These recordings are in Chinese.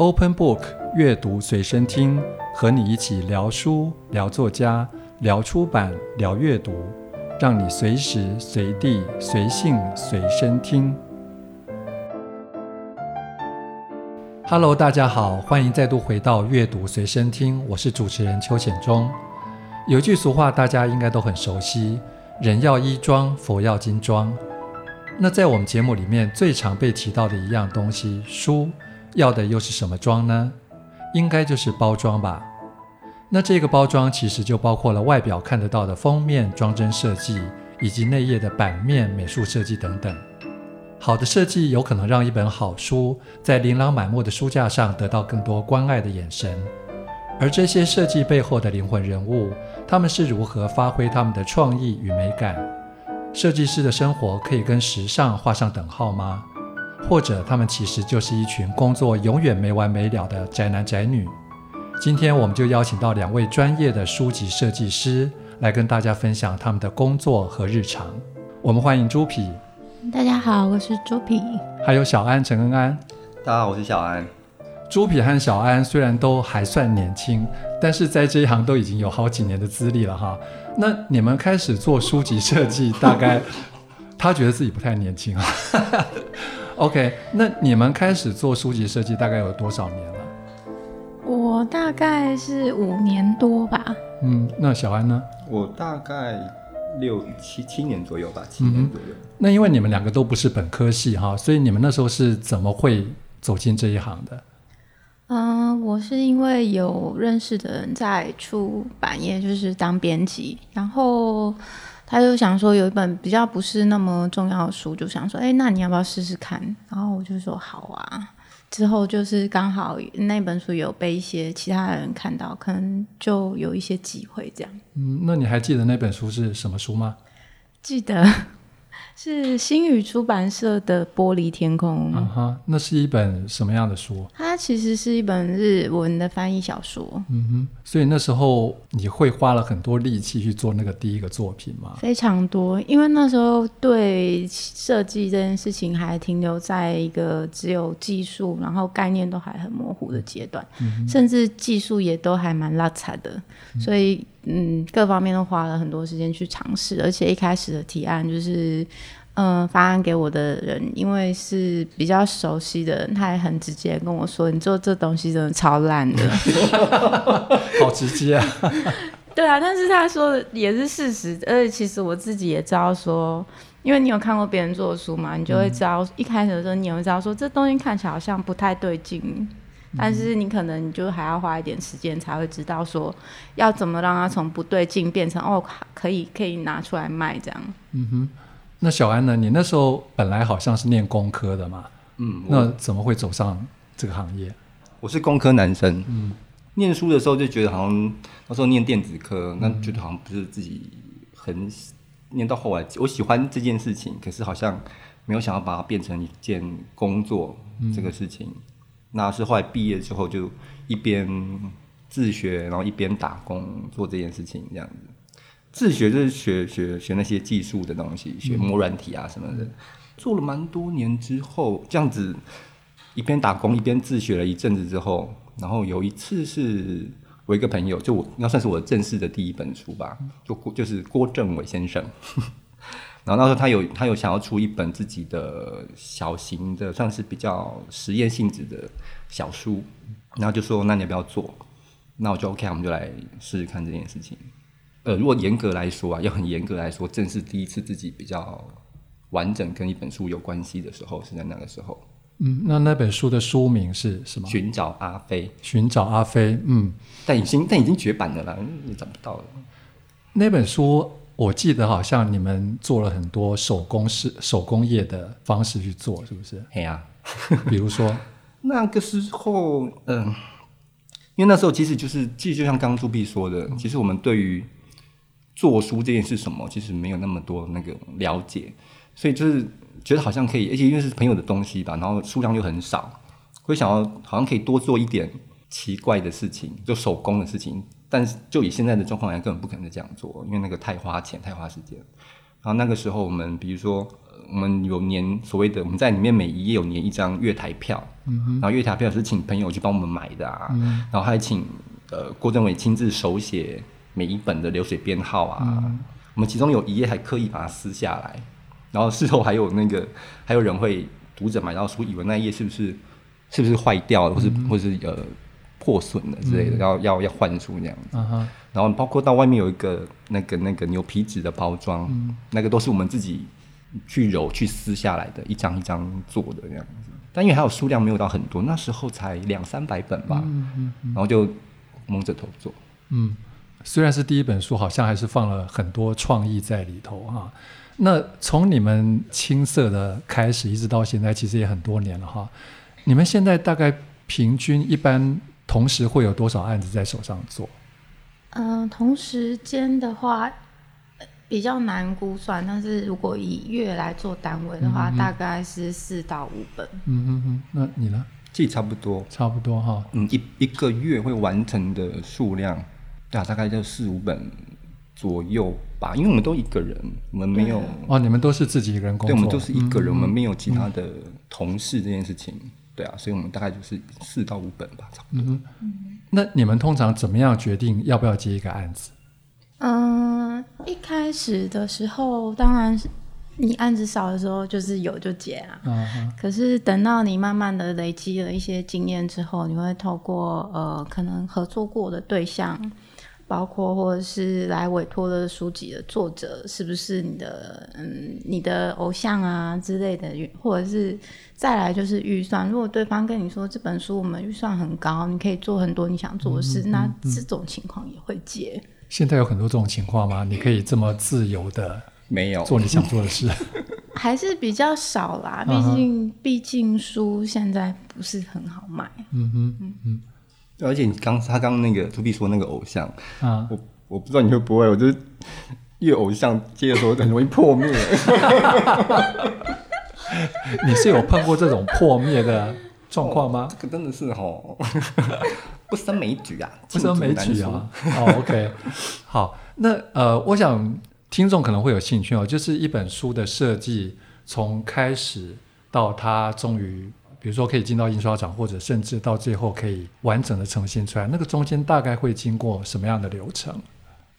Open Book 阅读随身听，和你一起聊书、聊作家、聊出版、聊阅读，让你随时随地随性随身听。Hello，大家好，欢迎再度回到阅读随身听，我是主持人邱显忠。有句俗话，大家应该都很熟悉：“人要衣装，佛要金装。”那在我们节目里面最常被提到的一样东西，书要的又是什么装呢？应该就是包装吧。那这个包装其实就包括了外表看得到的封面装帧设计，以及内页的版面美术设计等等。好的设计有可能让一本好书在琳琅满目的书架上得到更多关爱的眼神。而这些设计背后的灵魂人物，他们是如何发挥他们的创意与美感？设计师的生活可以跟时尚画上等号吗？或者他们其实就是一群工作永远没完没了的宅男宅女？今天我们就邀请到两位专业的书籍设计师来跟大家分享他们的工作和日常。我们欢迎朱皮。大家好，我是朱皮。还有小安陈恩安。大家好，我是小安。朱皮和小安虽然都还算年轻，但是在这一行都已经有好几年的资历了哈。那你们开始做书籍设计，大概 他觉得自己不太年轻啊。OK，那你们开始做书籍设计大概有多少年了？我大概是五年多吧。嗯，那小安呢？我大概六七七年左右吧，七年左右。嗯，那因为你们两个都不是本科系哈，所以你们那时候是怎么会走进这一行的？嗯、呃，我是因为有认识的人在出版业，就是当编辑，然后他就想说有一本比较不是那么重要的书，就想说，哎，那你要不要试试看？然后我就说好啊。之后就是刚好那本书有被一些其他人看到，可能就有一些机会这样。嗯，那你还记得那本书是什么书吗？记得。是新宇出版社的《玻璃天空》。啊哈，那是一本什么样的书？它其实是一本日文的翻译小说。嗯哼，所以那时候你会花了很多力气去做那个第一个作品吗？非常多，因为那时候对设计这件事情还停留在一个只有技术，然后概念都还很模糊的阶段，嗯、甚至技术也都还蛮拉差的，嗯、所以。嗯，各方面都花了很多时间去尝试，而且一开始的提案就是，嗯、呃，发案给我的人，因为是比较熟悉的人，他也很直接跟我说：“你做这东西真的超烂的。”好直接啊！对啊，但是他说的也是事实，而且其实我自己也知道说，因为你有看过别人做的书嘛，你就会知道，嗯、一开始的时候你也会知道说，这东西看起来好像不太对劲。但是你可能你就还要花一点时间才会知道说要怎么让它从不对劲变成哦，可以可以拿出来卖这样。嗯哼，那小安呢？你那时候本来好像是念工科的嘛，嗯，那怎么会走上这个行业？我是工科男生，嗯，念书的时候就觉得好像那时候念电子科，那觉得好像不是自己很念到后来，我喜欢这件事情，可是好像没有想要把它变成一件工作这个事情。嗯那是后来毕业之后就一边自学，然后一边打工做这件事情，这样子。自学就是学学学那些技术的东西，学摸软体啊什么的。嗯、做了蛮多年之后，这样子一边打工一边自学了一阵子之后，然后有一次是我一个朋友，就我应该算是我正式的第一本书吧，就就是郭正伟先生。然后那时候他有他有想要出一本自己的小型的，算是比较实验性质的小书，然后就说，那你要不要做？那我就 OK，我们就来试试看这件事情。呃，如果严格来说啊，要很严格来说，正是第一次自己比较完整跟一本书有关系的时候，是在那个时候。嗯，那那本书的书名是什么？寻找阿飞。寻找阿飞。嗯，但已经但已经绝版了啦，你找不到了。那本书。我记得好像你们做了很多手工式、手工业的方式去做，是不是？哎呀，比如说 那个时候，嗯、呃，因为那时候其实就是，其实就像刚刚猪皮说的，其实我们对于做书这件事什么，其实没有那么多那个了解，所以就是觉得好像可以，而且因为是朋友的东西吧，然后数量又很少，会想要好像可以多做一点奇怪的事情，就手工的事情。但是就以现在的状况来，根本不可能这样做，因为那个太花钱、太花时间。然后那个时候，我们比如说，呃，我们有年所谓的，我们在里面每一页有年一张月台票，嗯，然后月台票是请朋友去帮我们买的啊，嗯、然后还请呃郭政委亲自手写每一本的流水编号啊，嗯、我们其中有一页还刻意把它撕下来，然后事后还有那个还有人会读者买到书，以为那一页是不是是不是坏掉了，或是、嗯、或是呃破损了之类的，然后、嗯、要要换书那样子，嗯、然后包括到外面有一个那个那个牛皮纸的包装，嗯、那个都是我们自己。去揉去撕下来的一张一张做的这样子，但因为还有数量没有到很多，那时候才两三百本吧，嗯嗯嗯、然后就蒙着头做。嗯，虽然是第一本书，好像还是放了很多创意在里头哈。那从你们青涩的开始，一直到现在，其实也很多年了哈。你们现在大概平均一般同时会有多少案子在手上做？嗯、呃，同时间的话。比较难估算，但是如果以月来做单位的话，嗯、大概是四到五本。嗯嗯嗯，那你呢？这差不多，差不多哈。嗯，一一个月会完成的数量，对啊，大概就四五本左右吧。因为我们都一个人，我们没有哦，你们都是自己一个人工作，对，我们都是一个人，嗯、我们没有其他的同事这件事情，嗯、对啊，所以我们大概就是四到五本吧，差不多。嗯，那你们通常怎么样决定要不要接一个案子？嗯，一开始的时候，当然是你案子少的时候，就是有就接啊。可是等到你慢慢的累积了一些经验之后，你会透过呃，可能合作过的对象，包括或者是来委托的书籍的作者，是不是你的嗯你的偶像啊之类的，或者是再来就是预算。如果对方跟你说这本书我们预算很高，你可以做很多你想做的事，那这种情况也会接。现在有很多这种情况吗？你可以这么自由的没有做你想做的事？还是比较少啦，毕竟毕竟书现在不是很好卖。嗯哼嗯嗯。而且你刚他刚那个朱碧说那个偶像啊，我我不知道你会不会，我觉得越偶像接的时候很容易破灭。你是有碰过这种破灭的状况吗？这个真的是哦。不胜枚举啊，不胜枚举啊。哦，OK，好，那呃，我想听众可能会有兴趣哦，就是一本书的设计，从开始到它终于，比如说可以进到印刷厂，或者甚至到最后可以完整的呈现出来，那个中间大概会经过什么样的流程？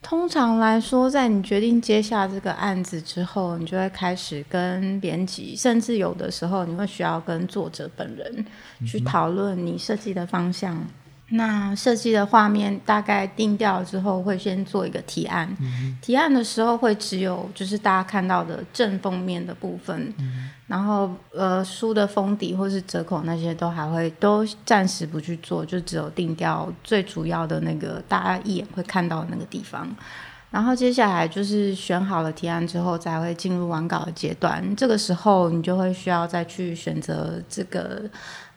通常来说，在你决定接下这个案子之后，你就会开始跟编辑，甚至有的时候你会需要跟作者本人去讨论你设计的方向。那设计的画面大概定调之后，会先做一个提案。嗯、提案的时候会只有就是大家看到的正封面的部分，嗯、然后呃书的封底或是折口那些都还会都暂时不去做，就只有定掉最主要的那个大家一眼会看到的那个地方。然后接下来就是选好了提案之后，才会进入完稿的阶段。这个时候你就会需要再去选择这个。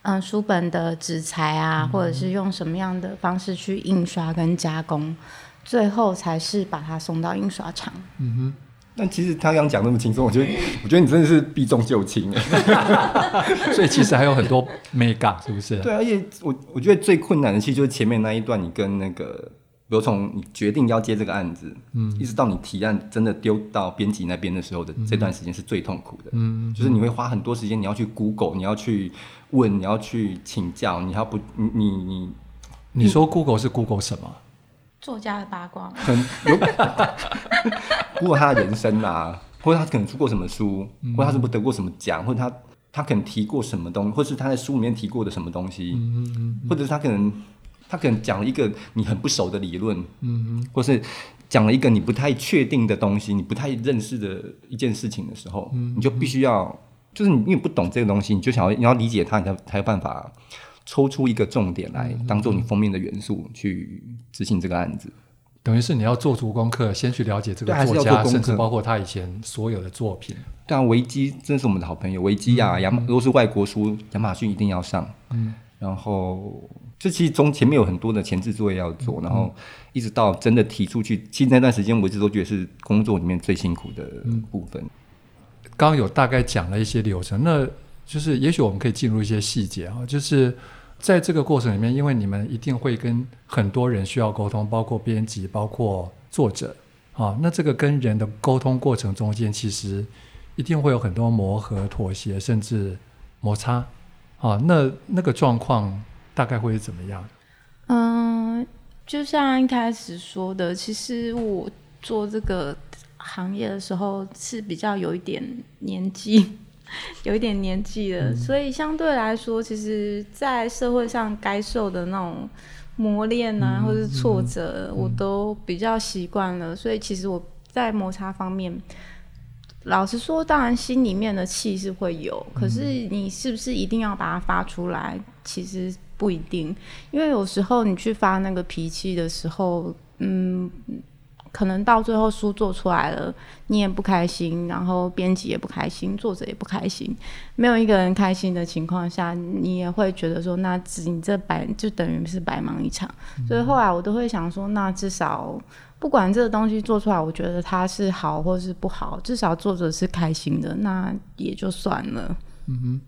嗯，书本的纸材啊，或者是用什么样的方式去印刷跟加工，最后才是把它送到印刷厂。嗯哼，但其实他刚讲那么轻松，我觉得，我觉得你真的是避重就轻 所以其实还有很多眉角，是不是？对，而且我我觉得最困难的其实就是前面那一段，你跟那个。比如从你决定要接这个案子，嗯，一直到你提案真的丢到编辑那边的时候的这段时间是最痛苦的，嗯，就是你会花很多时间，你要去 Google，你要去问，你要去请教，你要不，你你你，你说 Google 是 Google 什么？作家的八卦，很有 Google 他的人生啊，或者他可能出过什么书，或者他是不是得过什么奖，或者他他可能提过什么东西，或是他在书里面提过的什么东西，嗯嗯，或者是他可能。他可能讲了一个你很不熟的理论，嗯嗯，或是讲了一个你不太确定的东西，你不太认识的一件事情的时候，你就必须要，就是你因为不懂这个东西，你就想要你要理解它，你才才有办法抽出一个重点来当做你封面的元素去执行这个案子。等于是你要做足功课，先去了解这个作家，甚至包括他以前所有的作品。对啊，维基真是我们的好朋友，维基啊，亚马、嗯、如果是外国书，亚马逊一定要上，嗯，然后。这其实中前面有很多的前置作业要做，然后一直到真的提出去，其实那段时间我一直都觉得是工作里面最辛苦的部分。刚刚有大概讲了一些流程，那就是也许我们可以进入一些细节啊，就是在这个过程里面，因为你们一定会跟很多人需要沟通，包括编辑，包括作者啊，那这个跟人的沟通过程中间，其实一定会有很多磨合、妥协，甚至摩擦。啊，那那个状况大概会是怎么样？嗯，就像一开始说的，其实我做这个行业的时候是比较有一点年纪，有一点年纪的，嗯，所以相对来说，其实，在社会上该受的那种磨练啊，嗯，或者是挫折，嗯，我都比较习惯了，所以其实我在摩擦方面。老实说，当然心里面的气是会有，可是你是不是一定要把它发出来？其实不一定，因为有时候你去发那个脾气的时候，嗯，可能到最后书做出来了，你也不开心，然后编辑也不开心，作者也不开心，没有一个人开心的情况下，你也会觉得说，那你这白就等于是白忙一场。所以后来我都会想说，那至少。不管这个东西做出来，我觉得它是好或是不好，至少作者是开心的，那也就算了。嗯哼，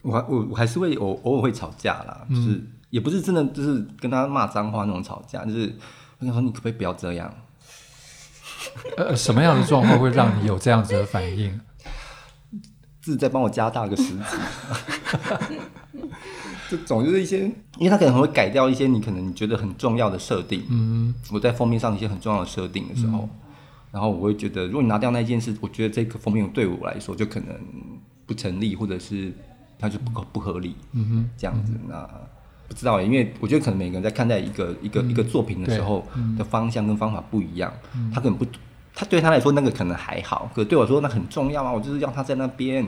我我我还是会偶偶尔会吵架啦，嗯、就是也不是真的就是跟他骂脏话那种吵架，就是我想说你可不可以不要这样？呃，什么样的状况会让你有这样子的反应？字再帮我加大个十级。这种就是一些，因为他可能会改掉一些你可能你觉得很重要的设定。嗯，我在封面上一些很重要的设定的时候，嗯，然后我会觉得，如果你拿掉那件事，我觉得这个封面对我来说就可能不成立，或者是它就不不合理。嗯哼，这样子，那不知道，因为我觉得可能每个人在看待一个一个、嗯、一个作品的时候的方向跟方法不一样。嗯，他可能不，他对他来说那个可能还好，可是对我说那很重要啊，我就是要他在那边。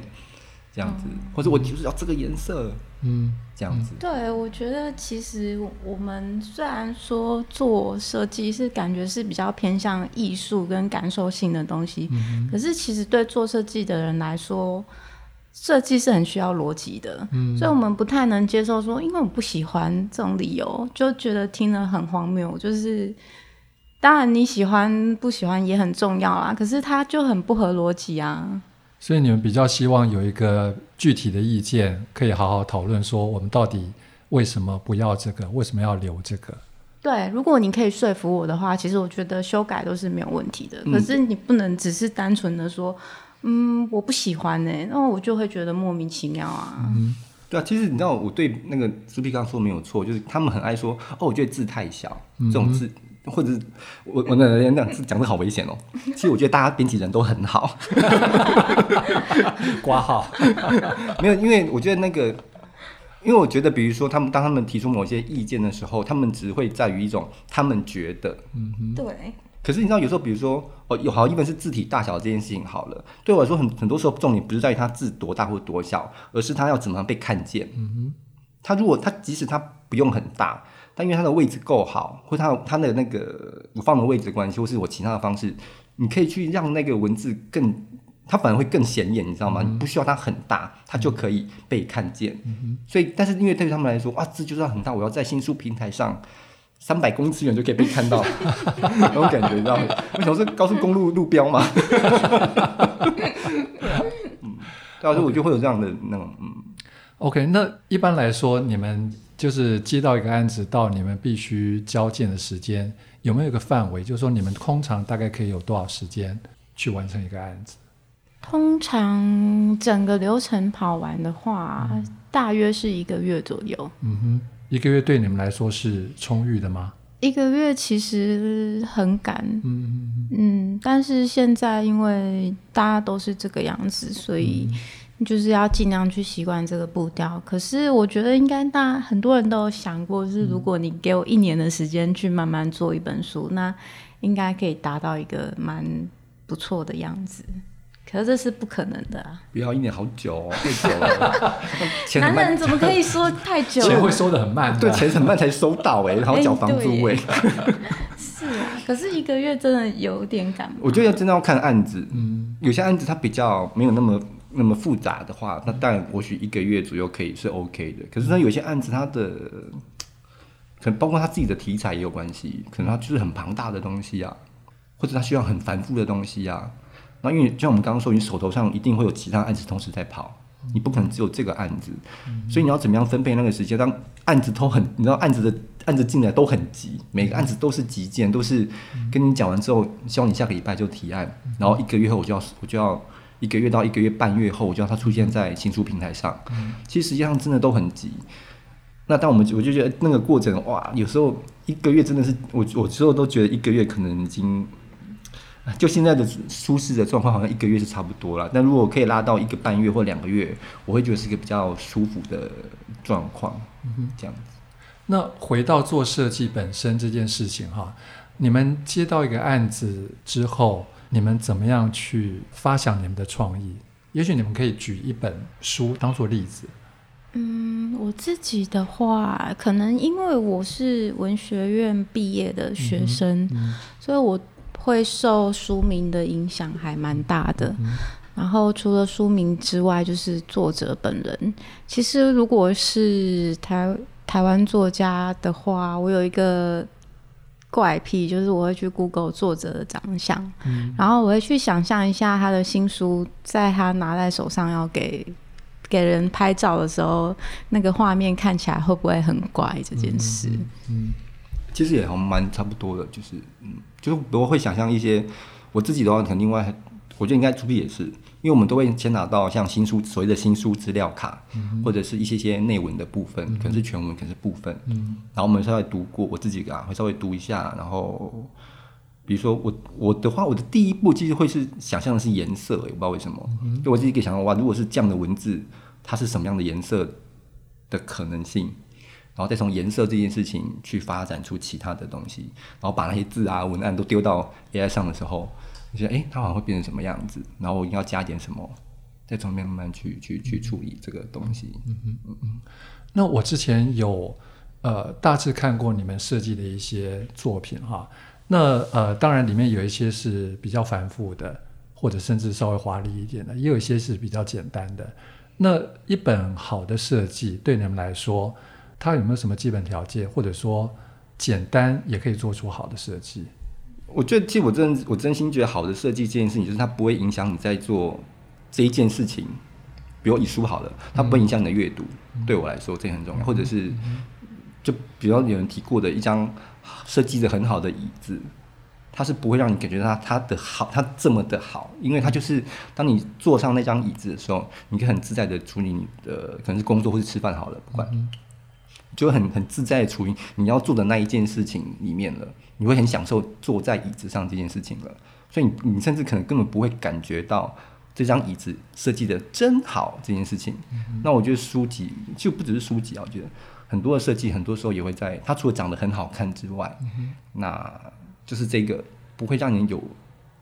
这样子，或者我就是要这个颜色，嗯，这样子。对，我觉得其实我们虽然说做设计是感觉是比较偏向艺术跟感受性的东西，嗯，可是其实对做设计的人来说，设计是很需要逻辑的，嗯，所以我们不太能接受说，因为我不喜欢这种理由，就觉得听了很荒谬。就是当然你喜欢不喜欢也很重要啦，可是它就很不合逻辑啊。所以你们比较希望有一个具体的意见，可以好好讨论，说我们到底为什么不要这个，为什么要留这个？对，如果你可以说服我的话，其实我觉得修改都是没有问题的。嗯、可是你不能只是单纯的说，嗯，我不喜欢呢、欸，那我就会觉得莫名其妙啊。嗯，对啊，其实你知道，我对那个苏 P 刚说没有错，就是他们很爱说，哦，我觉得字太小，嗯、这种字。或者是我我那那样讲的好危险哦。其实我觉得大家编辑人都很好，挂号 没有，因为我觉得那个，因为我觉得，比如说他们当他们提出某些意见的时候，他们只会在于一种他们觉得，嗯哼，对。可是你知道，有时候比如说哦，有好一本是字体大小这件事情好了，对我来说很很多时候重点不是在于它字多大或多小，而是它要怎么样被看见。嗯哼，它如果它即使它不用很大。但因为它的位置够好，或它它的那个我放的位置的关系，或是我其他的方式，你可以去让那个文字更，它反而会更显眼，你知道吗？嗯、你不需要它很大，它就可以被看见。嗯、所以，但是因为对于他们来说，哇，字就是要很大，我要在新书平台上三百公尺远就可以被看到，那种感觉，你知道吗？我想是高速公路路标嘛。嗯，到时候我就会有这样的那种嗯。OK，那一般来说你们。就是接到一个案子，到你们必须交件的时间，有没有一个范围？就是说，你们通常大概可以有多少时间去完成一个案子？通常整个流程跑完的话，嗯、大约是一个月左右。嗯哼，一个月对你们来说是充裕的吗？一个月其实很赶。嗯嗯嗯，但是现在因为大家都是这个样子，所以。嗯就是要尽量去习惯这个步调。可是我觉得应该大很多人都有想过，是如果你给我一年的时间去慢慢做一本书，嗯、那应该可以达到一个蛮不错的样子。可是这是不可能的啊！不要一年好久哦，太久了。男人怎么可以说太久？钱会收的很慢，对，钱很慢才收到哎，然后缴房租哎。是啊，可是一个月真的有点赶。我觉得真的要看案子，嗯，有些案子它比较没有那么。那么复杂的话，那当然或许一个月左右可以是 OK 的。可是呢，有些案子它的可能包括他自己的题材也有关系，可能它就是很庞大的东西啊，或者它需要很繁复的东西啊。那因为就像我们刚刚说，你手头上一定会有其他案子同时在跑，你不可能只有这个案子，所以你要怎么样分配那个时间？当案子都很，你知道案子的案子进来都很急，每个案子都是急件，都是跟你讲完之后，希望你下个礼拜就提案，然后一个月后我就要我就要。一个月到一个月半月后，我就要它出现在新书平台上。嗯、其实实际上真的都很急。那当我们我就觉得那个过程哇，有时候一个月真的是我我之后都觉得一个月可能已经。就现在的舒适的状况，好像一个月是差不多了。但如果可以拉到一个半月或两个月，我会觉得是一个比较舒服的状况。嗯，这样子。那回到做设计本身这件事情哈，你们接到一个案子之后，你们怎么样去发想你们的创意？也许你们可以举一本书当做例子。嗯，我自己的话，可能因为我是文学院毕业的学生，嗯嗯、所以我。会受书名的影响还蛮大的，嗯、然后除了书名之外，就是作者本人。其实如果是台台湾作家的话，我有一个怪癖，就是我会去 Google 作者的长相，嗯、然后我会去想象一下他的新书，在他拿在手上要给给人拍照的时候，那个画面看起来会不会很怪这件事。嗯。嗯其实也好蛮差不多的，就是嗯，就是我会想象一些我自己的话，可能另外我觉得应该出品也是，因为我们都会先拿到像新书所谓的新书资料卡，嗯、或者是一些些内文的部分，嗯、可能是全文，可能是部分，嗯，然后我们稍微读过，我自己啊会稍微读一下，然后比如说我我的话，我的第一步其实会是想象的是颜色，我不知道为什么，就我自己可以想象哇，如果是这样的文字，它是什么样的颜色的可能性？然后再从颜色这件事情去发展出其他的东西，然后把那些字啊文案都丢到 AI 上的时候，你觉得哎，它好像会变成什么样子？然后我应该要加点什么，再从面慢慢去去去处理这个东西。嗯嗯嗯嗯。那我之前有呃大致看过你们设计的一些作品哈，那呃当然里面有一些是比较繁复的，或者甚至稍微华丽一点的，也有一些是比较简单的。那一本好的设计对你们来说，它有没有什么基本条件，或者说简单也可以做出好的设计？我觉得，其实我真我真心觉得，好的设计这件事情，就是它不会影响你在做这一件事情。比如你书好了，它不会影响你的阅读。嗯、对我来说，这很重要。嗯、或者是，就比如有人提过的一张设计的很好的椅子，它是不会让你感觉到它它的好，它这么的好，因为它就是当你坐上那张椅子的时候，你可以很自在的处理你的可能是工作或是吃饭好了，不管。嗯就很很自在的处于你要做的那一件事情里面了，你会很享受坐在椅子上这件事情了，所以你你甚至可能根本不会感觉到这张椅子设计的真好这件事情。嗯、那我觉得书籍就不只是书籍啊，我觉得很多的设计很多时候也会在它除了长得很好看之外，嗯、那就是这个不会让人有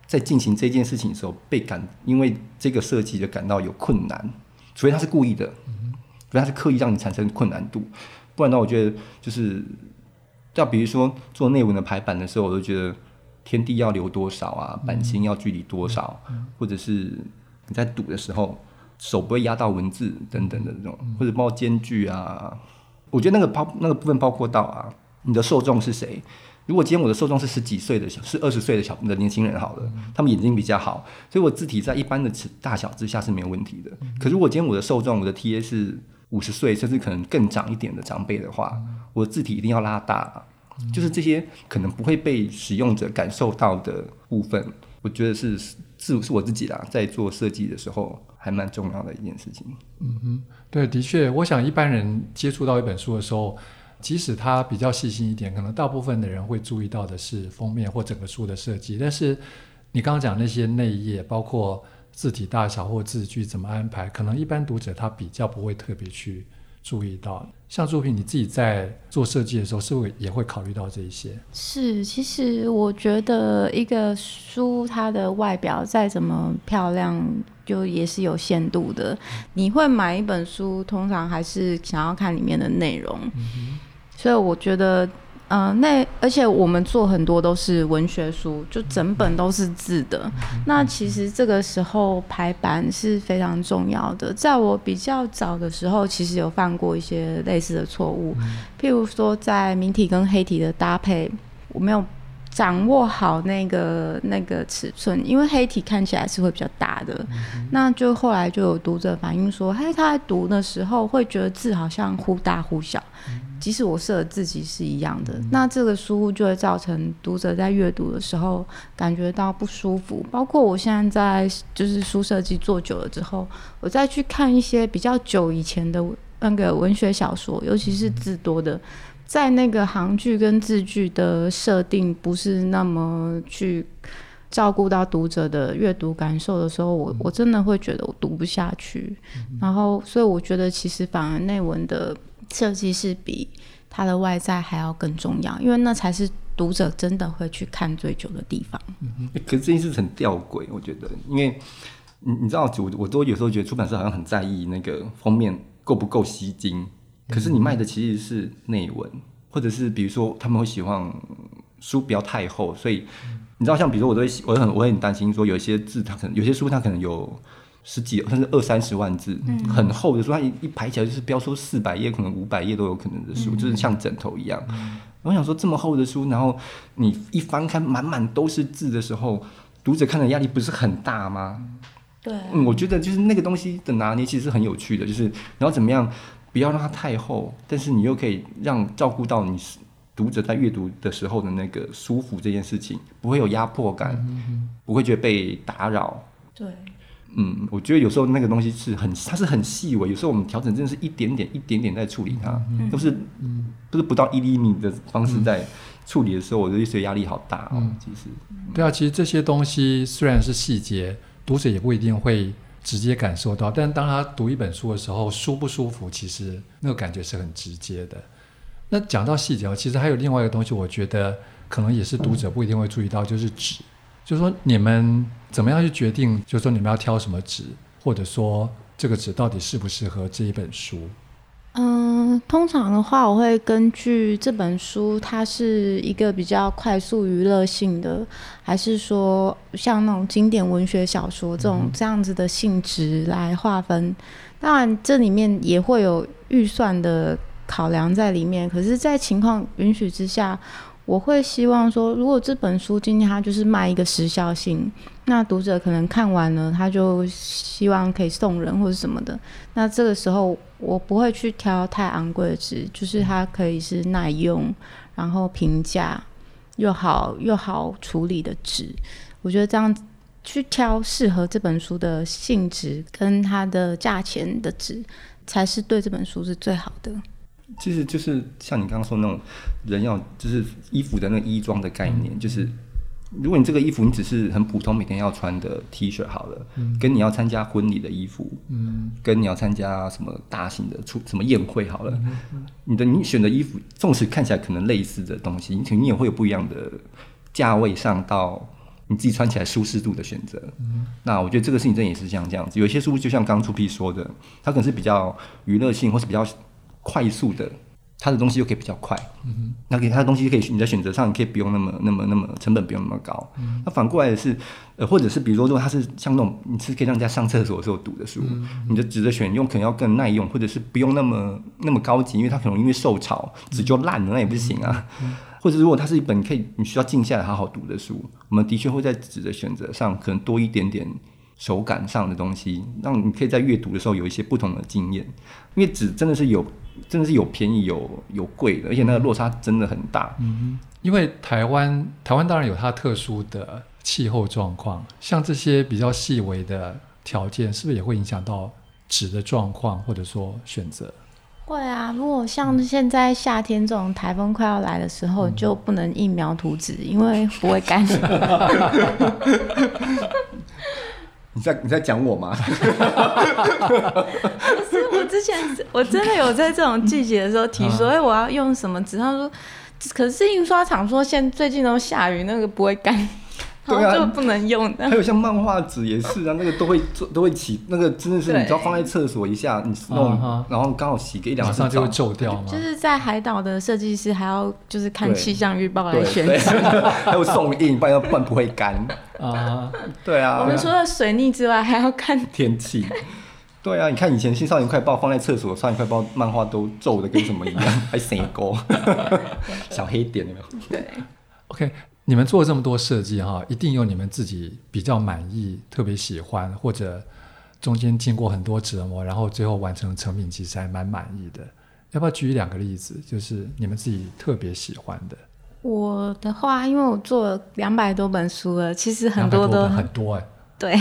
在进行这件事情的时候被感，因为这个设计就感到有困难，除非他是故意的，除非他是刻意让你产生困难度。不然的话，我觉得就是，要比如说做内文的排版的时候，我都觉得天地要留多少啊，版型要距离多少，嗯、或者是你在读的时候手不会压到文字等等的这种，或者包括间距啊，我觉得那个包那个部分包括到啊，你的受众是谁？如果今天我的受众是十几岁的小，是二十岁的小的年轻人好了，他们眼睛比较好，所以我字体在一般的尺大小之下是没有问题的。可是如果今天我的受众，我的 TA 是五十岁甚至可能更长一点的长辈的话，我的字体一定要拉大，就是这些可能不会被使用者感受到的部分，我觉得是是是我自己啦，在做设计的时候还蛮重要的一件事情。嗯哼，对，的确，我想一般人接触到一本书的时候，即使他比较细心一点，可能大部分的人会注意到的是封面或整个书的设计，但是你刚刚讲那些内页，包括。字体大小或字句怎么安排，可能一般读者他比较不会特别去注意到。像作品你自己在做设计的时候，是不是也会考虑到这一些？是，其实我觉得一个书它的外表再怎么漂亮，就也是有限度的。你会买一本书，通常还是想要看里面的内容。嗯。所以我觉得。嗯、呃，那而且我们做很多都是文学书，就整本都是字的。那其实这个时候排版是非常重要的。在我比较早的时候，其实有犯过一些类似的错误，譬如说在明体跟黑体的搭配，我没有掌握好那个那个尺寸，因为黑体看起来是会比较大的。那就后来就有读者反映说，嘿，他在读的时候会觉得字好像忽大忽小。即使我设的字迹是一样的，那这个疏忽就会造成读者在阅读的时候感觉到不舒服。包括我现在在就是书设计做久了之后，我再去看一些比较久以前的那个文学小说，尤其是字多的，在那个行距跟字距的设定不是那么去照顾到读者的阅读感受的时候，我我真的会觉得我读不下去。然后，所以我觉得其实反而内文的。设计是比它的外在还要更重要，因为那才是读者真的会去看最久的地方。嗯、可是这件事很吊诡，我觉得，因为你你知道，我我都有时候觉得出版社好像很在意那个封面够不够吸睛，可是你卖的其实是内文，或者是比如说他们会喜欢书不要太厚，所以你知道，像比如说我都会我很我会很担心说有一些字它可能有些书它可能有。十几甚至二三十万字，嗯、很厚的书，它一一排起来就是标说四百页，可能五百页都有可能的书，嗯、就是像枕头一样。嗯、我想说这么厚的书，然后你一翻开满满都是字的时候，读者看的压力不是很大吗？对，嗯，我觉得就是那个东西的拿捏其实是很有趣的，就是然后怎么样不要让它太厚，但是你又可以让照顾到你读者在阅读的时候的那个舒服这件事情，不会有压迫感，嗯、不会觉得被打扰。对。嗯，我觉得有时候那个东西是很，它是很细微。有时候我们调整真的是一点点、一点点在处理它，嗯、都是，嗯，都是不到一厘米的方式在处理的时候，我就觉得压力好大哦。嗯、其实，对啊，其实这些东西虽然是细节，读者也不一定会直接感受到，但当他读一本书的时候，舒不舒服，其实那个感觉是很直接的。那讲到细节，其实还有另外一个东西，我觉得可能也是读者不一定会注意到，就是纸。就是说，你们怎么样去决定？就是说，你们要挑什么纸，或者说这个纸到底适不适合这一本书？嗯，通常的话，我会根据这本书它是一个比较快速娱乐性的，还是说像那种经典文学小说这种这样子的性质来划分。当然，这里面也会有预算的考量在里面。可是，在情况允许之下。我会希望说，如果这本书今天它就是卖一个时效性，那读者可能看完了，他就希望可以送人或者什么的。那这个时候我不会去挑太昂贵的纸，就是它可以是耐用，然后平价又好又好处理的纸。我觉得这样去挑适合这本书的性质跟它的价钱的纸，才是对这本书是最好的。其实就是像你刚刚说那种人要就是衣服的那个衣装的概念，嗯、就是如果你这个衣服你只是很普通每天要穿的 T 恤好了，嗯、跟你要参加婚礼的衣服，嗯，跟你要参加什么大型的出什么宴会好了，你的你选的衣服，纵使看起来可能类似的东西，你肯定也会有不一样的价位上到你自己穿起来舒适度的选择。嗯、那我觉得这个事情真的也是像这样子，有些书就像刚刚出 P 说的，它可能是比较娱乐性或是比较。快速的，它的东西又可以比较快，嗯，那给它的东西可以你在选择上，你可以不用那么那么那么成本不用那么高。嗯、那反过来的是，呃，或者是比如说，如果它是像那种你是可以让人家上厕所的时候读的书，嗯、你的纸的选用可能要更耐用，或者是不用那么那么高级，因为它可能因为受潮纸就烂了，那也不行啊。或者如果它是一本可以你需要静下来好好读的书，我们的确会在纸的选择上可能多一点点。手感上的东西，让你可以在阅读的时候有一些不同的经验。因为纸真的是有，真的是有便宜有有贵的，而且那个落差真的很大。嗯，因为台湾台湾当然有它特殊的气候状况，像这些比较细微的条件，是不是也会影响到纸的状况，或者说选择？会啊，如果像现在夏天这种台风快要来的时候，嗯、就不能印描图纸，因为不会干。你在你在讲我吗？不是，我之前我真的有在这种季节的时候提说，哎、嗯，我要用什么纸？他说，可是印刷厂说现最近都下雨，那个不会干。对啊，就不能用的。还有像漫画纸也是啊，那个都会做，都会起，那个真的是你只要放在厕所一下，你弄，然后刚好洗个一两上就会皱掉吗？就是在海岛的设计师还要就是看气象预报来选择，还有送印，不然不然不会干啊。对啊，我们除了水逆之外，还要看天气。对啊，你看以前《新少年快报》放在厕所，《少年快报》漫画都皱的跟什么一样，还闪勾，小黑点有没有？对，OK。你们做这么多设计哈，一定有你们自己比较满意、特别喜欢，或者中间经过很多折磨，然后最后完成成品，其实还蛮满意的。要不要举两个例子？就是你们自己特别喜欢的。我的话，因为我做了两百多本书了，其实很多都很多哎、欸。对，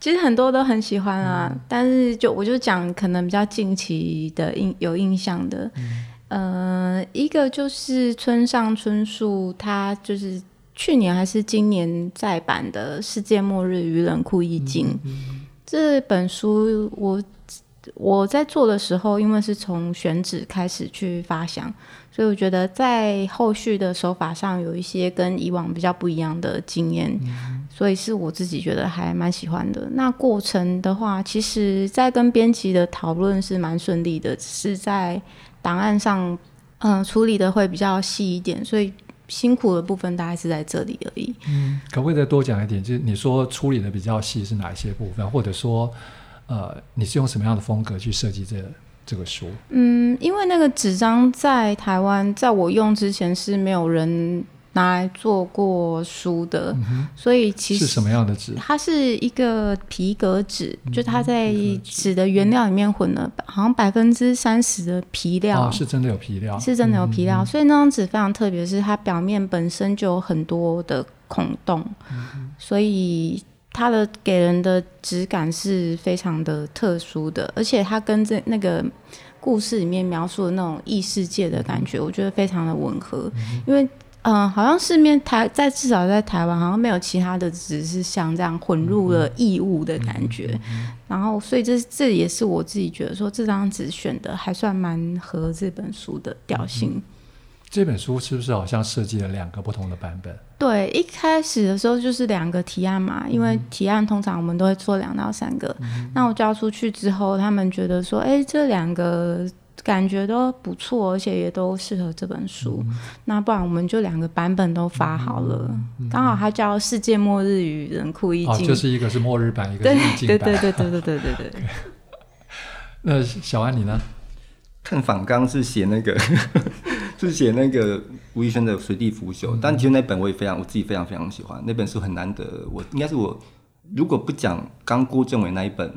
其实很多都很喜欢啊，嗯、但是就我就讲可能比较近期的印有印象的，嗯、呃，一个就是村上春树，他就是去年还是今年再版的《世界末日与冷酷意境》嗯嗯、这本书我。我在做的时候，因为是从选址开始去发想，所以我觉得在后续的手法上有一些跟以往比较不一样的经验，嗯、所以是我自己觉得还蛮喜欢的。那过程的话，其实在跟编辑的讨论是蛮顺利的，只是在档案上，嗯、呃，处理的会比较细一点，所以辛苦的部分大概是在这里而已。嗯，可不可以再多讲一点？就是你说处理的比较细是哪一些部分，或者说？呃，你是用什么样的风格去设计这个、这个书？嗯，因为那个纸张在台湾，在我用之前是没有人拿来做过书的，嗯、所以其实是什么样的纸？它是一个皮革纸，嗯、就它在纸的原料里面混了好像百分之三十的皮料，哦，是真的有皮料，是真的有皮料，嗯、所以那张纸非常特别，是它表面本身就有很多的孔洞，嗯、所以。它的给人的质感是非常的特殊的，而且它跟这那个故事里面描述的那种异世界的感觉，我觉得非常的吻合。因为，嗯、呃，好像市面台在至少在台湾，好像没有其他的只是像这样混入了异物的感觉。然后，所以这这也是我自己觉得说，这张纸选的还算蛮合这本书的调性。这本书是不是好像设计了两个不同的版本？对，一开始的时候就是两个提案嘛，因为提案通常我们都会做两到三个。嗯、那我交出去之后，他们觉得说，哎，这两个感觉都不错，而且也都适合这本书。嗯、那不然我们就两个版本都发好了，嗯嗯、刚好它叫《世界末日与人酷意境》哦，就是一个是末日版，一个是意境版。对对对对对对对对对。那小安你呢？看访纲是写那个。是写那个吴宇轩的《随地腐朽》，但其实那本我也非常，我自己非常非常喜欢。那本书很难得，我应该是我如果不讲刚郭政委那一本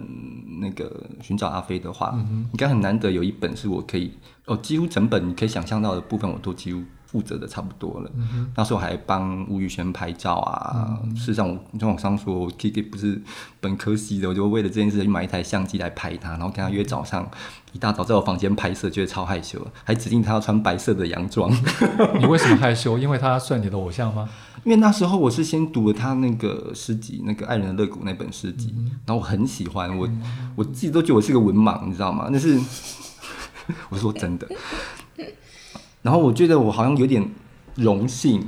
那个《寻找阿飞》的话，嗯、应该很难得有一本是我可以哦，几乎整本你可以想象到的部分，我都几乎。负责的差不多了，嗯、那时候还帮吴宇轩拍照啊。嗯、事实上，我就网上说，K K 不是本科系的，我就为了这件事去买一台相机来拍他，然后跟他约早上一大早在我房间拍摄，觉得超害羞，还指定他要穿白色的洋装。你为什么害羞？因为他算你的偶像吗？因为那时候我是先读了他那个诗集，那个《爱人的肋骨》那本诗集，嗯、然后我很喜欢，我我自己都觉得我是个文盲，你知道吗？那是 我说真的。然后我觉得我好像有点荣幸，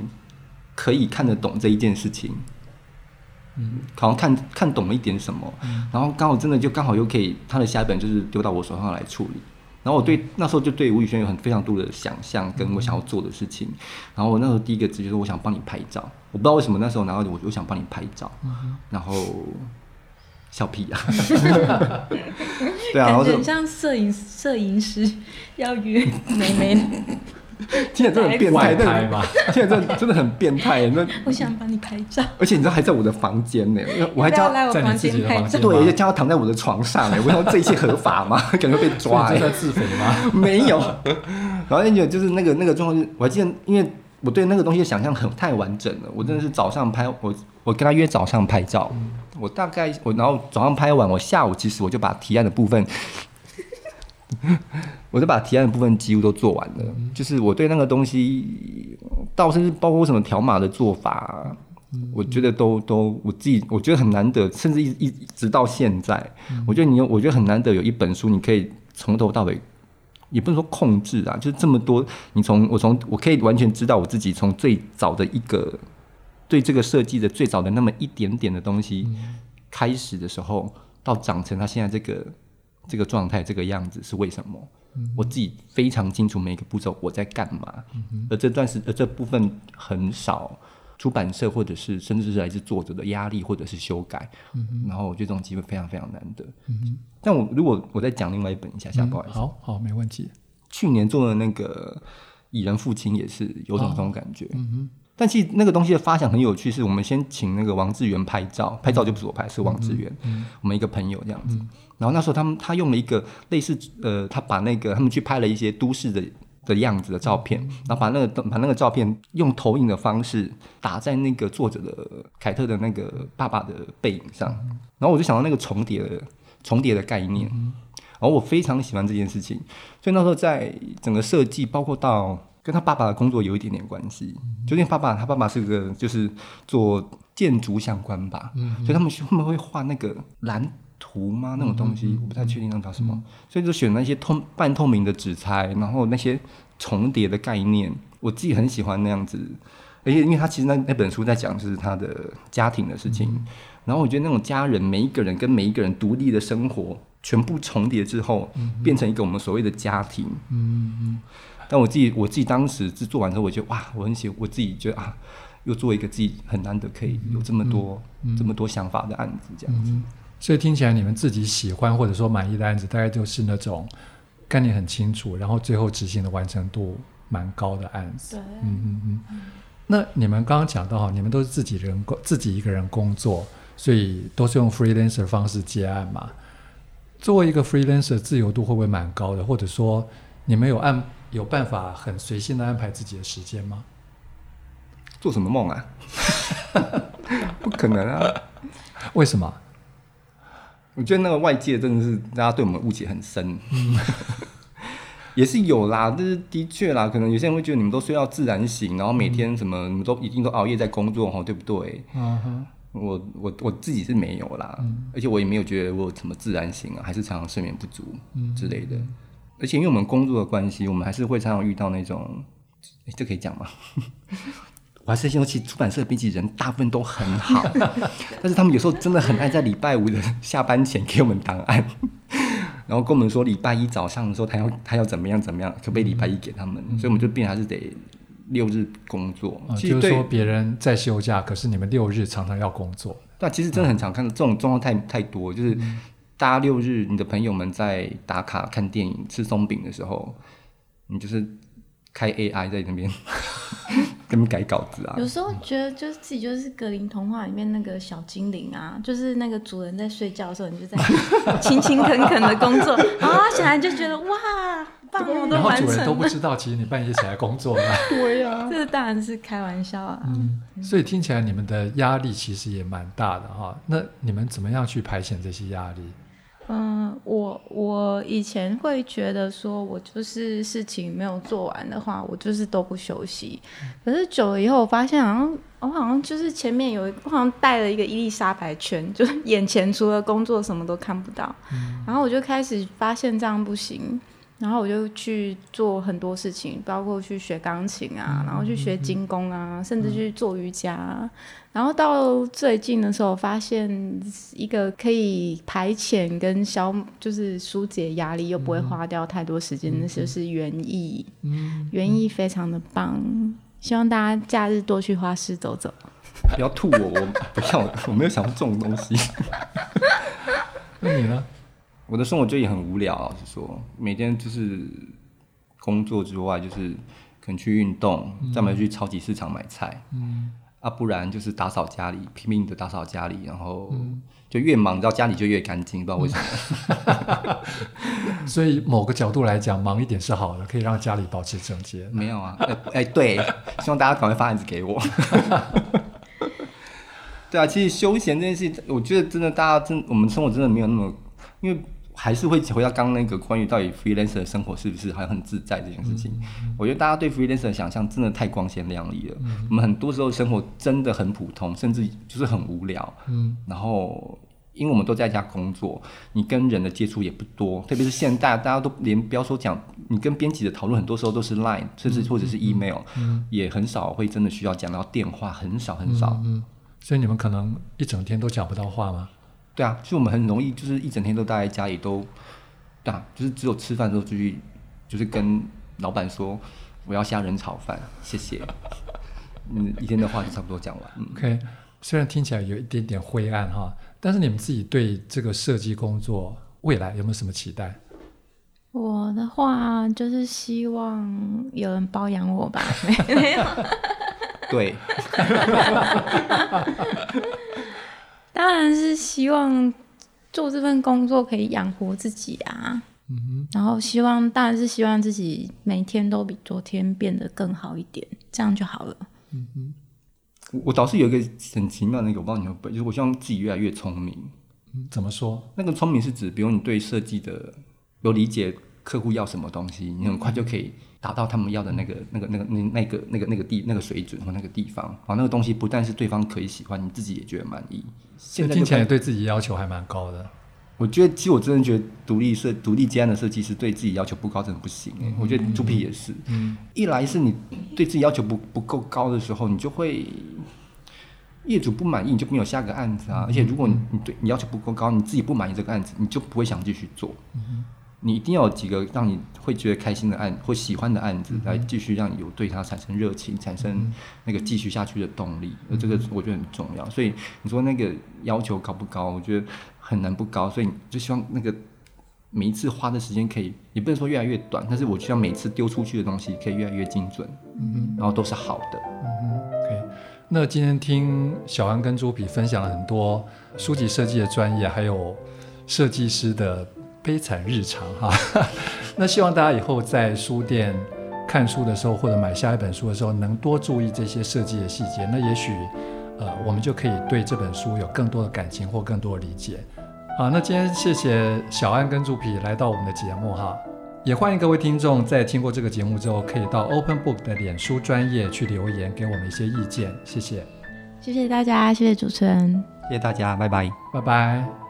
可以看得懂这一件事情，嗯，好像看看懂了一点什么，嗯、然后刚好真的就刚好又可以他的下一本就是丢到我手上来处理，然后我对那时候就对吴宇轩有很非常多的想象跟我想要做的事情，嗯、然后我那时候第一个直觉就是我想帮你拍照，我不知道为什么那时候拿到我我想帮你拍照，嗯、然后笑屁呀、啊，对啊，感觉很像摄影摄影师要约 美眉。现在真的很变态，对吗？现在真的真的很变态。那我想帮你拍照，而且你知道还在我的房间呢，我还叫来我房间拍照，对，叫他躺在我的床上哎，我想这一切合法吗？感觉被抓，在自肥吗？没有。然后那个就是那个那个状况，我还记得，因为我对那个东西的想象很太完整了。我真的是早上拍，我我跟他约早上拍照，我大概我然后早上拍完，我下午其实我就把提案的部分。我就把提案的部分几乎都做完了，嗯、就是我对那个东西，到甚至包括什么条码的做法，嗯、我觉得都都我自己我觉得很难得，甚至一一直到现在，嗯、我觉得你有，我觉得很难得有一本书，你可以从头到尾，也不能说控制啊，就是这么多，你从我从我可以完全知道我自己从最早的一个对这个设计的最早的那么一点点的东西开始的时候，到长成他现在这个。这个状态，这个样子是为什么？嗯、我自己非常清楚每个步骤我在干嘛。嗯、而这段时，而这部分很少出版社或者是甚至是来自作者的压力或者是修改。嗯、然后我觉得这种机会非常非常难得。嗯、但我如果我再讲另外一本一下下，不好意思。好好，没问题。去年做的那个《蚁人父亲》也是有种这种感觉。哦、嗯但其实那个东西的发想很有趣，是我们先请那个王志源拍照，拍照就不是我拍，是王志源，嗯嗯、我们一个朋友这样子。嗯、然后那时候他们他用了一个类似呃，他把那个他们去拍了一些都市的的样子的照片，嗯、然后把那个把那个照片用投影的方式打在那个作者的凯特的那个爸爸的背影上，嗯、然后我就想到那个重叠的重叠的概念，嗯、然后我非常喜欢这件事情，所以那时候在整个设计，包括到。跟他爸爸的工作有一点点关系，嗯、就因为爸爸他爸爸是个就是做建筑相关吧，嗯、所以他们他们会画那个蓝图吗？那种东西、嗯、我不太确定那叫什么，嗯、所以就选那些透半透明的纸材，然后那些重叠的概念，我自己很喜欢那样子。而且因为他其实那那本书在讲就是他的家庭的事情，嗯、然后我觉得那种家人每一个人跟每一个人独立的生活全部重叠之后，嗯、变成一个我们所谓的家庭。嗯嗯。但我自己，我自己当时制作完之后，我觉得哇，我很喜，我自己觉得啊，又做一个自己很难得可以有这么多、这么多想法的案子，这样子、嗯。所以听起来，你们自己喜欢或者说满意的案子，大概就是那种概念很清楚，然后最后执行的完成度蛮高的案子。对，嗯嗯嗯。那你们刚刚讲到哈，你们都是自己人工，自己一个人工作，所以都是用 freelancer 方式接案嘛。作为一个 freelancer，自由度会不会蛮高的？或者说，你们有按有办法很随性的安排自己的时间吗？做什么梦啊？不可能啊！为什么？我觉得那个外界真的是大家对我们误解很深。嗯、也是有啦，但是的确啦，可能有些人会觉得你们都睡到自然醒，然后每天什么、嗯、你们都一定都熬夜在工作哈，对不对？嗯哼。我我我自己是没有啦，嗯、而且我也没有觉得我有什么自然醒啊，还是常常睡眠不足之类的。嗯而且因为我们工作的关系，我们还是会常常遇到那种，哎，这可以讲吗？我还是先说，其实出版社编辑人大部分都很好，但是他们有时候真的很爱在礼拜五的下班前给我们档案，然后跟我们说礼拜一早上的时候他要他要怎么样怎么样，可不可以礼拜一给他们？嗯、所以我们就变还是得六日工作。嗯、就是说别人在休假，可是你们六日常常要工作。那其实真的很常看到这种状况太太多，就是。嗯大家六日，你的朋友们在打卡看电影、吃松饼的时候，你就是开 AI 在那边给你们改稿子啊。有时候觉得就是自己就是格林童话里面那个小精灵啊，就是那个主人在睡觉的时候，你就在勤勤恳恳的工作，然后他醒来就觉得哇，棒，我都完成了。然后主人都不知道，其实你半夜起来工作了。对呀，这当然是开玩笑啊。嗯，所以听起来你们的压力其实也蛮大的哈。那你们怎么样去排遣这些压力？嗯，我我以前会觉得说，我就是事情没有做完的话，我就是都不休息。可是久了以后，我发现好像我好像就是前面有一，我好像带了一个伊丽莎白圈，就是 眼前除了工作什么都看不到。嗯、然后我就开始发现这样不行。然后我就去做很多事情，包括去学钢琴啊，然后去学精工啊，嗯、甚至去做瑜伽、啊。嗯、然后到最近的时候，发现一个可以排遣跟消，就是疏解压力，又不会花掉太多时间，那、嗯、就是园艺。嗯，园艺非常的棒，希望大家假日多去花市走走。不要吐我，我不要，我没有想过这种东西。那你呢？我的生活就也很无聊，老实说，每天就是工作之外，就是可能去运动，再么、嗯、去超级市场买菜，嗯、啊，不然就是打扫家里，拼命的打扫家里，然后就越忙，到家里就越干净，不知道为什么。嗯、所以某个角度来讲，忙一点是好的，可以让家里保持整洁。没有啊，哎、欸欸，对，希望大家赶快发案子给我。对啊，其实休闲这件事，我觉得真的，大家真，我们生活真的没有那么，因为。还是会回到刚刚那个关于到底 freelancer 的生活是不是还很自在这件事情。我觉得大家对 freelancer 的想象真的太光鲜亮丽了。嗯、我们很多时候生活真的很普通，甚至就是很无聊。嗯、然后，因为我们都在家工作，你跟人的接触也不多，特别是现在大家都连不要说讲，你跟编辑的讨论很多时候都是 line，甚至或者是 email，、嗯嗯、也很少会真的需要讲到电话，很少很少、嗯嗯。所以你们可能一整天都讲不到话吗？对啊，所以我们很容易就是一整天都待在家里，都，对啊，就是只有吃饭的时候出去，就是跟老板说我要虾仁炒饭，谢谢。嗯，一天的话就差不多讲完。嗯、OK，虽然听起来有一点点灰暗哈，但是你们自己对这个设计工作未来有没有什么期待？我的话就是希望有人包养我吧，没有。对，当然是希望做这份工作可以养活自己啊。嗯哼，然后希望当然是希望自己每天都比昨天变得更好一点，这样就好了。嗯哼，我我倒是有一个很奇妙的一个，我不知道你会不会，就是我希望自己越来越聪明。嗯，怎么说？那个聪明是指，比如你对设计的有理解，客户要什么东西，你很快就可以达到他们要的那个、那个、那个、那、那个、那个、那个地、那个水准和那个地方。好，那个东西不但是对方可以喜欢，你自己也觉得满意。现在听起来对自己要求还蛮高的。我觉得，其实我真的觉得，独立设、独立接案的设计师对自己要求不高，真的不行。嗯、我觉得猪皮也是。嗯，一来是你对自己要求不不够高的时候，你就会业主不满意，你就没有下个案子啊。嗯、而且如果你你对你要求不够高，你自己不满意这个案子，你就不会想继续做。嗯你一定要有几个让你会觉得开心的案或喜欢的案子，来继续让你有对它产生热情，产生那个继续下去的动力。而这个我觉得很重要。所以你说那个要求高不高？我觉得很难不高。所以就希望那个每一次花的时间可以，也不能说越来越短，但是我希望每次丢出去的东西可以越来越精准，嗯，然后都是好的。嗯 OK，那今天听小安跟朱皮分享了很多书籍设计的专业，还有设计师的。悲惨日常哈，那希望大家以后在书店看书的时候，或者买下一本书的时候，能多注意这些设计的细节。那也许，呃，我们就可以对这本书有更多的感情或更多的理解。好，那今天谢谢小安跟朱皮来到我们的节目哈，也欢迎各位听众在听过这个节目之后，可以到 Open Book 的脸书专业去留言，给我们一些意见。谢谢，谢谢大家，谢谢主持人，谢谢大家，拜拜，拜拜。